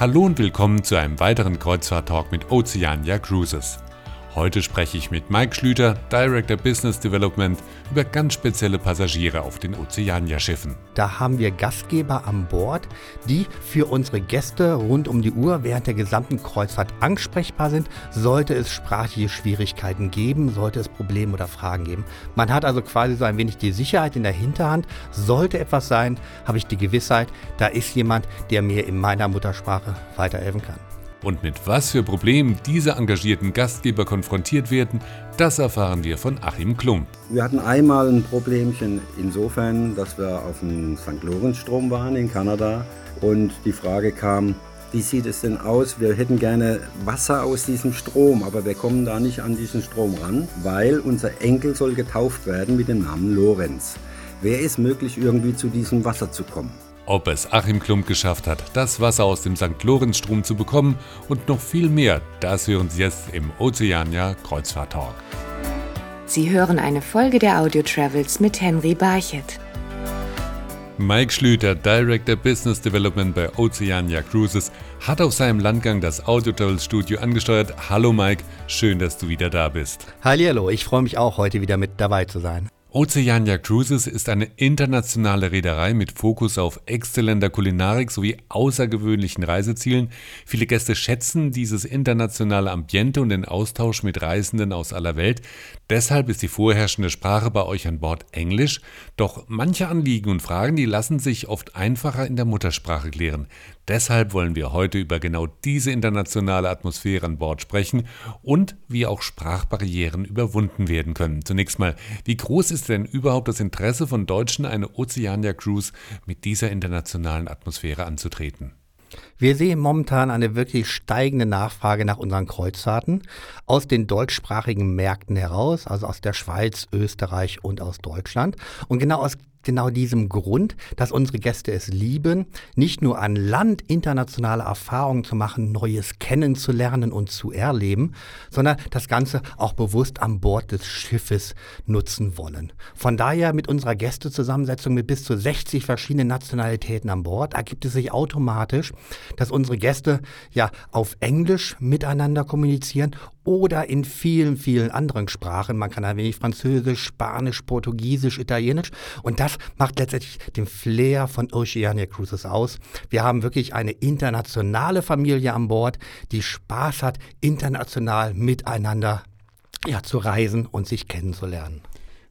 Hallo und willkommen zu einem weiteren Kreuzfahrt-Talk mit Oceania Cruises. Heute spreche ich mit Mike Schlüter, Director Business Development, über ganz spezielle Passagiere auf den Oceania-Schiffen. Da haben wir Gastgeber an Bord, die für unsere Gäste rund um die Uhr während der gesamten Kreuzfahrt ansprechbar sind, sollte es sprachliche Schwierigkeiten geben, sollte es Probleme oder Fragen geben. Man hat also quasi so ein wenig die Sicherheit in der Hinterhand. Sollte etwas sein, habe ich die Gewissheit, da ist jemand, der mir in meiner Muttersprache weiterhelfen kann. Und mit was für Problemen diese engagierten Gastgeber konfrontiert werden, das erfahren wir von Achim Klum. Wir hatten einmal ein Problemchen insofern, dass wir auf dem St. Lorenz-Strom waren in Kanada und die Frage kam, wie sieht es denn aus? Wir hätten gerne Wasser aus diesem Strom, aber wir kommen da nicht an diesen Strom ran, weil unser Enkel soll getauft werden mit dem Namen Lorenz. Wäre es möglich, irgendwie zu diesem Wasser zu kommen? Ob es Achim Klump geschafft hat, das Wasser aus dem St. Lorenz-Strom zu bekommen und noch viel mehr, das hören Sie jetzt im Ozeania Kreuzfahrt Talk. Sie hören eine Folge der Audio Travels mit Henry Barchet. Mike Schlüter, Director Business Development bei Oceania Cruises, hat auf seinem Landgang das Audio Travels Studio angesteuert. Hallo Mike, schön, dass du wieder da bist. Hallo, ich freue mich auch heute wieder mit dabei zu sein. Oceania Cruises ist eine internationale Reederei mit Fokus auf exzellenter Kulinarik sowie außergewöhnlichen Reisezielen. Viele Gäste schätzen dieses internationale Ambiente und den Austausch mit Reisenden aus aller Welt. Deshalb ist die vorherrschende Sprache bei euch an Bord Englisch. Doch manche Anliegen und Fragen, die lassen sich oft einfacher in der Muttersprache klären. Deshalb wollen wir heute über genau diese internationale Atmosphäre an Bord sprechen und wie auch Sprachbarrieren überwunden werden können. Zunächst mal, wie groß ist denn überhaupt das Interesse von Deutschen, eine Oceania Cruise mit dieser internationalen Atmosphäre anzutreten? Wir sehen momentan eine wirklich steigende Nachfrage nach unseren Kreuzfahrten aus den deutschsprachigen Märkten heraus, also aus der Schweiz, Österreich und aus Deutschland. Und genau aus genau diesem Grund, dass unsere Gäste es lieben, nicht nur an Land internationale Erfahrungen zu machen, Neues kennenzulernen und zu erleben, sondern das Ganze auch bewusst an Bord des Schiffes nutzen wollen. Von daher mit unserer Gästezusammensetzung mit bis zu 60 verschiedenen Nationalitäten an Bord ergibt es sich automatisch, dass unsere Gäste ja auf Englisch miteinander kommunizieren oder in vielen, vielen anderen Sprachen. Man kann ein wenig Französisch, Spanisch, Portugiesisch, Italienisch. Und das macht letztendlich den Flair von Oceania Cruises aus. Wir haben wirklich eine internationale Familie an Bord, die Spaß hat, international miteinander ja, zu reisen und sich kennenzulernen.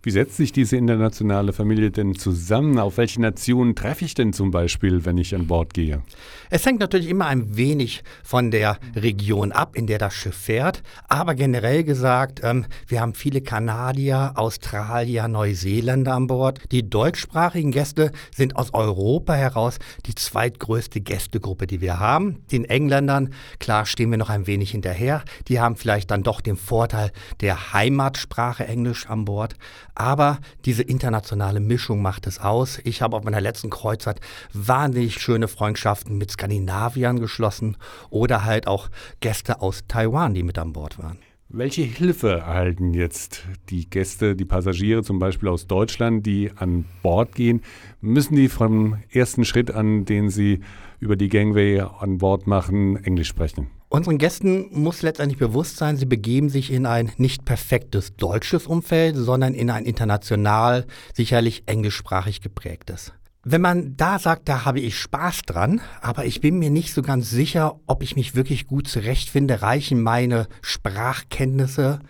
Wie setzt sich diese internationale Familie denn zusammen? Auf welche Nationen treffe ich denn zum Beispiel, wenn ich an Bord gehe? Es hängt natürlich immer ein wenig von der Region ab, in der das Schiff fährt. Aber generell gesagt, ähm, wir haben viele Kanadier, Australier, Neuseeländer an Bord. Die deutschsprachigen Gäste sind aus Europa heraus die zweitgrößte Gästegruppe, die wir haben. Den Engländern, klar, stehen wir noch ein wenig hinterher. Die haben vielleicht dann doch den Vorteil der Heimatsprache Englisch an Bord. Aber diese internationale Mischung macht es aus. Ich habe auf meiner letzten Kreuzfahrt wahnsinnig schöne Freundschaften mit Skandinaviern geschlossen oder halt auch Gäste aus Taiwan, die mit an Bord waren. Welche Hilfe erhalten jetzt die Gäste, die Passagiere zum Beispiel aus Deutschland, die an Bord gehen? Müssen die vom ersten Schritt an, den sie über die Gangway an Bord machen, Englisch sprechen? Unseren Gästen muss letztendlich bewusst sein, sie begeben sich in ein nicht perfektes deutsches Umfeld, sondern in ein international, sicherlich englischsprachig geprägtes. Wenn man da sagt, da habe ich Spaß dran, aber ich bin mir nicht so ganz sicher, ob ich mich wirklich gut zurechtfinde, reichen meine Sprachkenntnisse,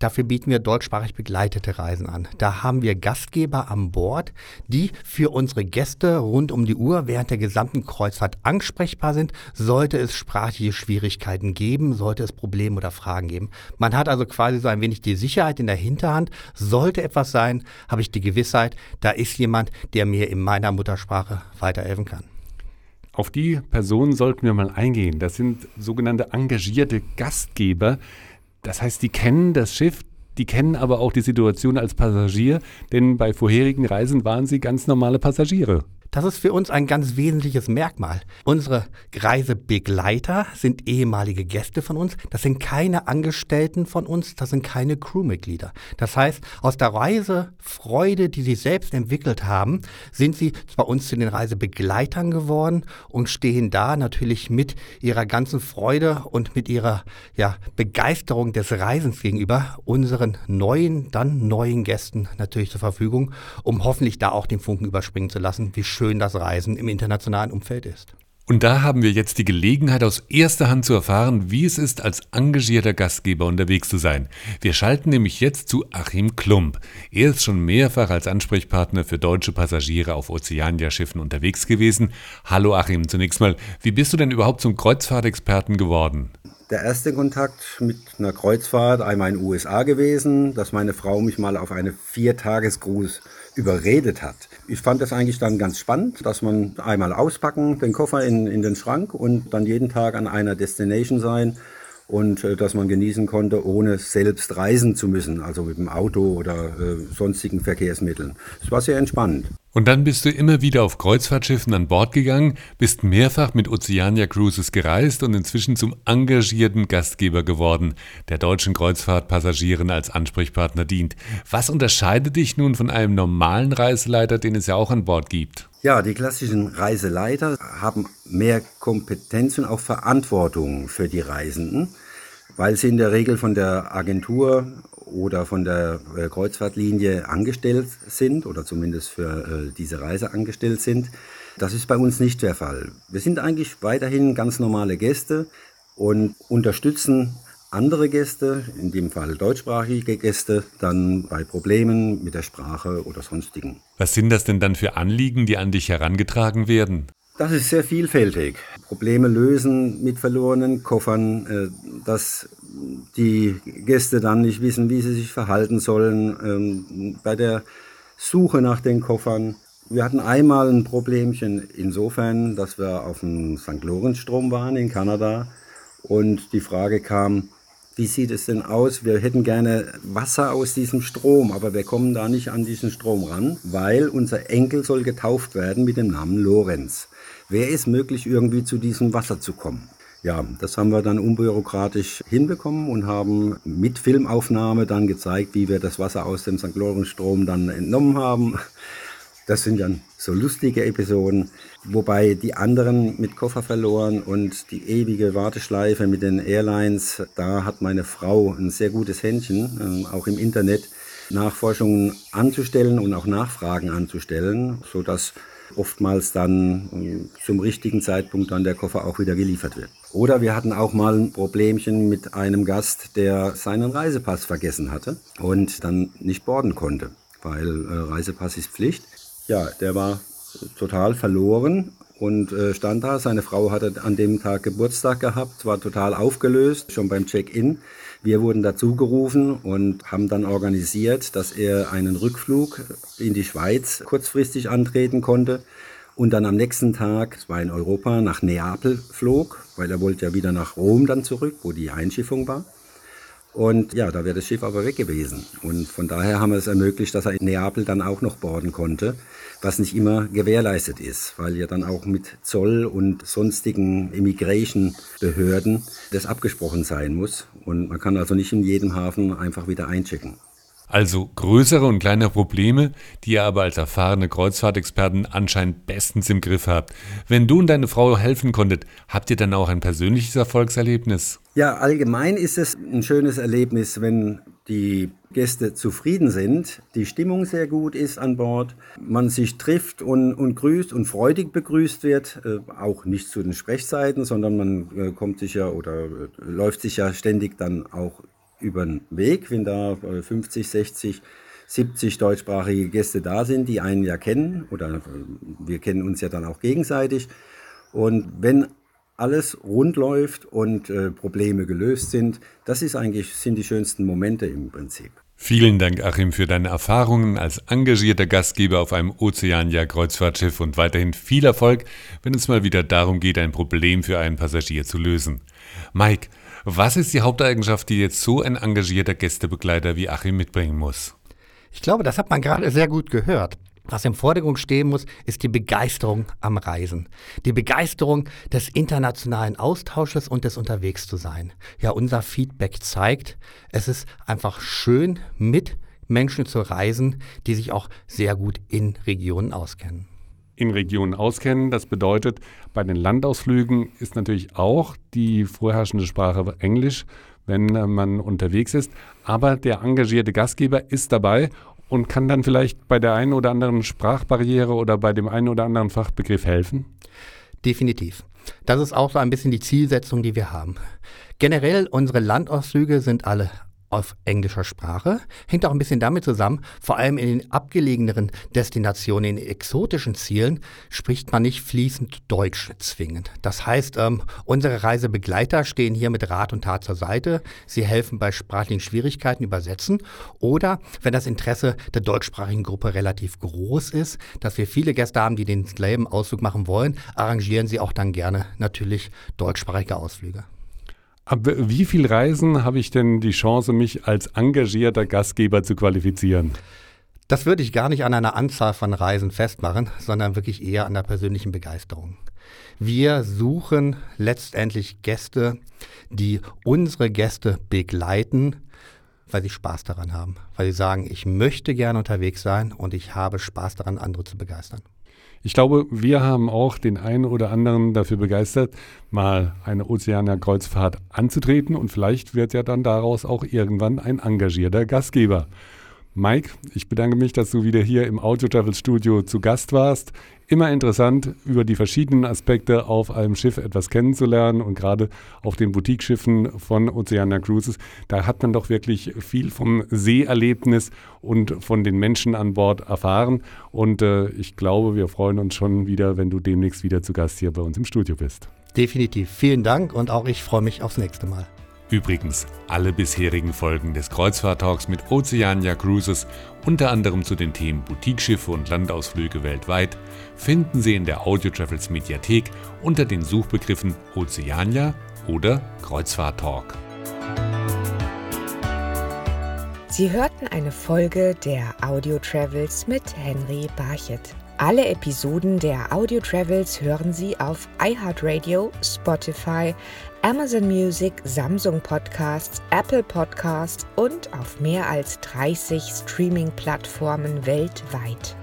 Dafür bieten wir deutschsprachig begleitete Reisen an. Da haben wir Gastgeber an Bord, die für unsere Gäste rund um die Uhr während der gesamten Kreuzfahrt ansprechbar sind, sollte es sprachliche Schwierigkeiten geben, sollte es Probleme oder Fragen geben. Man hat also quasi so ein wenig die Sicherheit in der Hinterhand. Sollte etwas sein, habe ich die Gewissheit, da ist jemand, der mir in meiner Muttersprache weiterhelfen kann. Auf die Personen sollten wir mal eingehen. Das sind sogenannte engagierte Gastgeber. Das heißt, die kennen das Schiff, die kennen aber auch die Situation als Passagier, denn bei vorherigen Reisen waren sie ganz normale Passagiere. Das ist für uns ein ganz wesentliches Merkmal. Unsere Reisebegleiter sind ehemalige Gäste von uns. Das sind keine Angestellten von uns, das sind keine Crewmitglieder. Das heißt, aus der Reisefreude, die sie selbst entwickelt haben, sind sie bei uns zu den Reisebegleitern geworden und stehen da natürlich mit ihrer ganzen Freude und mit ihrer ja, Begeisterung des Reisens gegenüber unseren neuen, dann neuen Gästen natürlich zur Verfügung, um hoffentlich da auch den Funken überspringen zu lassen, wie das Reisen im internationalen Umfeld ist. Und da haben wir jetzt die Gelegenheit, aus erster Hand zu erfahren, wie es ist, als engagierter Gastgeber unterwegs zu sein. Wir schalten nämlich jetzt zu Achim Klump. Er ist schon mehrfach als Ansprechpartner für deutsche Passagiere auf Ozeania-Schiffen unterwegs gewesen. Hallo Achim, zunächst mal, wie bist du denn überhaupt zum Kreuzfahrtexperten geworden? Der erste Kontakt mit einer Kreuzfahrt, einmal in den USA gewesen, dass meine Frau mich mal auf eine Viertagescruise überredet hat. Ich fand das eigentlich dann ganz spannend, dass man einmal auspacken, den Koffer in, in den Schrank und dann jeden Tag an einer Destination sein und äh, dass man genießen konnte, ohne selbst reisen zu müssen, also mit dem Auto oder äh, sonstigen Verkehrsmitteln. Es war sehr entspannt. Und dann bist du immer wieder auf Kreuzfahrtschiffen an Bord gegangen, bist mehrfach mit Oceania Cruises gereist und inzwischen zum engagierten Gastgeber geworden, der deutschen Kreuzfahrtpassagieren als Ansprechpartner dient. Was unterscheidet dich nun von einem normalen Reiseleiter, den es ja auch an Bord gibt? Ja, die klassischen Reiseleiter haben mehr Kompetenz und auch Verantwortung für die Reisenden, weil sie in der Regel von der Agentur oder von der äh, Kreuzfahrtlinie angestellt sind oder zumindest für äh, diese Reise angestellt sind. Das ist bei uns nicht der Fall. Wir sind eigentlich weiterhin ganz normale Gäste und unterstützen andere Gäste, in dem Fall deutschsprachige Gäste, dann bei Problemen mit der Sprache oder sonstigen. Was sind das denn dann für Anliegen, die an dich herangetragen werden? Das ist sehr vielfältig. Probleme lösen mit verlorenen Koffern, äh, dass die Gäste dann nicht wissen, wie sie sich verhalten sollen ähm, bei der Suche nach den Koffern. Wir hatten einmal ein Problemchen insofern, dass wir auf dem St. Lorenz-Strom waren in Kanada und die Frage kam, wie sieht es denn aus? Wir hätten gerne Wasser aus diesem Strom, aber wir kommen da nicht an diesen Strom ran, weil unser Enkel soll getauft werden mit dem Namen Lorenz. Wäre es möglich, irgendwie zu diesem Wasser zu kommen? Ja, das haben wir dann unbürokratisch hinbekommen und haben mit Filmaufnahme dann gezeigt, wie wir das Wasser aus dem St. Lorenz-Strom dann entnommen haben. Das sind dann so lustige Episoden, wobei die anderen mit Koffer verloren und die ewige Warteschleife mit den Airlines, da hat meine Frau ein sehr gutes Händchen, äh, auch im Internet Nachforschungen anzustellen und auch Nachfragen anzustellen, sodass oftmals dann äh, zum richtigen Zeitpunkt dann der Koffer auch wieder geliefert wird. Oder wir hatten auch mal ein Problemchen mit einem Gast, der seinen Reisepass vergessen hatte und dann nicht boarden konnte, weil äh, Reisepass ist Pflicht. Ja, der war total verloren und äh, stand da. Seine Frau hatte an dem Tag Geburtstag gehabt, war total aufgelöst, schon beim Check-in. Wir wurden dazu gerufen und haben dann organisiert, dass er einen Rückflug in die Schweiz kurzfristig antreten konnte und dann am nächsten Tag, es war in Europa, nach Neapel flog, weil er wollte ja wieder nach Rom dann zurück, wo die Einschiffung war. Und ja, da wäre das Schiff aber weg gewesen. Und von daher haben wir es ermöglicht, dass er in Neapel dann auch noch boarden konnte, was nicht immer gewährleistet ist, weil ja dann auch mit Zoll und sonstigen Immigration-Behörden das abgesprochen sein muss. Und man kann also nicht in jedem Hafen einfach wieder einchecken. Also größere und kleinere Probleme, die ihr aber als erfahrene Kreuzfahrtexperten anscheinend bestens im Griff habt. Wenn du und deine Frau helfen konntet, habt ihr dann auch ein persönliches Erfolgserlebnis? Ja, allgemein ist es ein schönes Erlebnis, wenn die Gäste zufrieden sind, die Stimmung sehr gut ist an Bord, man sich trifft und, und grüßt und freudig begrüßt wird, äh, auch nicht zu den Sprechzeiten, sondern man äh, kommt sich ja oder äh, läuft sich ja ständig dann auch über den Weg, wenn da 50, 60, 70 deutschsprachige Gäste da sind, die einen ja kennen oder wir kennen uns ja dann auch gegenseitig. Und wenn alles rund läuft und äh, Probleme gelöst sind, das ist eigentlich, sind die schönsten Momente im Prinzip. Vielen Dank, Achim, für deine Erfahrungen als engagierter Gastgeber auf einem Ozeania-Kreuzfahrtschiff und weiterhin viel Erfolg, wenn es mal wieder darum geht, ein Problem für einen Passagier zu lösen. Mike, was ist die Haupteigenschaft, die jetzt so ein engagierter Gästebegleiter wie Achim mitbringen muss? Ich glaube, das hat man gerade sehr gut gehört. Was im Vordergrund stehen muss, ist die Begeisterung am Reisen. Die Begeisterung des internationalen Austausches und des Unterwegs zu sein. Ja, unser Feedback zeigt, es ist einfach schön, mit Menschen zu reisen, die sich auch sehr gut in Regionen auskennen. In Regionen auskennen, das bedeutet, bei den Landausflügen ist natürlich auch die vorherrschende Sprache Englisch, wenn äh, man unterwegs ist. Aber der engagierte Gastgeber ist dabei und kann dann vielleicht bei der einen oder anderen Sprachbarriere oder bei dem einen oder anderen Fachbegriff helfen? Definitiv. Das ist auch so ein bisschen die Zielsetzung, die wir haben. Generell, unsere Landausflüge sind alle auf englischer Sprache. Hängt auch ein bisschen damit zusammen, vor allem in den abgelegeneren Destinationen, in exotischen Zielen, spricht man nicht fließend Deutsch zwingend. Das heißt, ähm, unsere Reisebegleiter stehen hier mit Rat und Tat zur Seite. Sie helfen bei sprachlichen Schwierigkeiten übersetzen. Oder wenn das Interesse der deutschsprachigen Gruppe relativ groß ist, dass wir viele Gäste haben, die den selben Ausflug machen wollen, arrangieren sie auch dann gerne natürlich deutschsprachige Ausflüge. Ab wie viel Reisen habe ich denn die Chance, mich als engagierter Gastgeber zu qualifizieren? Das würde ich gar nicht an einer Anzahl von Reisen festmachen, sondern wirklich eher an der persönlichen Begeisterung. Wir suchen letztendlich Gäste, die unsere Gäste begleiten, weil sie Spaß daran haben, weil sie sagen, ich möchte gerne unterwegs sein und ich habe Spaß daran, andere zu begeistern. Ich glaube, wir haben auch den einen oder anderen dafür begeistert, mal eine Ozeaner-Kreuzfahrt anzutreten und vielleicht wird ja dann daraus auch irgendwann ein engagierter Gastgeber. Mike, ich bedanke mich, dass du wieder hier im Audio Travel Studio zu Gast warst. Immer interessant, über die verschiedenen Aspekte auf einem Schiff etwas kennenzulernen und gerade auf den Boutique-Schiffen von Oceana Cruises, da hat man doch wirklich viel vom Seeerlebnis und von den Menschen an Bord erfahren. Und äh, ich glaube, wir freuen uns schon wieder, wenn du demnächst wieder zu Gast hier bei uns im Studio bist. Definitiv. Vielen Dank und auch ich freue mich aufs nächste Mal. Übrigens, alle bisherigen Folgen des Kreuzfahrt-Talks mit Oceania Cruises, unter anderem zu den Themen Boutiqueschiffe und Landausflüge weltweit, finden Sie in der Audio Travels Mediathek unter den Suchbegriffen Oceania oder Kreuzfahrt-Talk. Sie hörten eine Folge der Audio Travels mit Henry Barchet. Alle Episoden der Audio Travels hören Sie auf iHeartRadio, Spotify, Amazon Music, Samsung Podcasts, Apple Podcasts und auf mehr als 30 Streaming-Plattformen weltweit.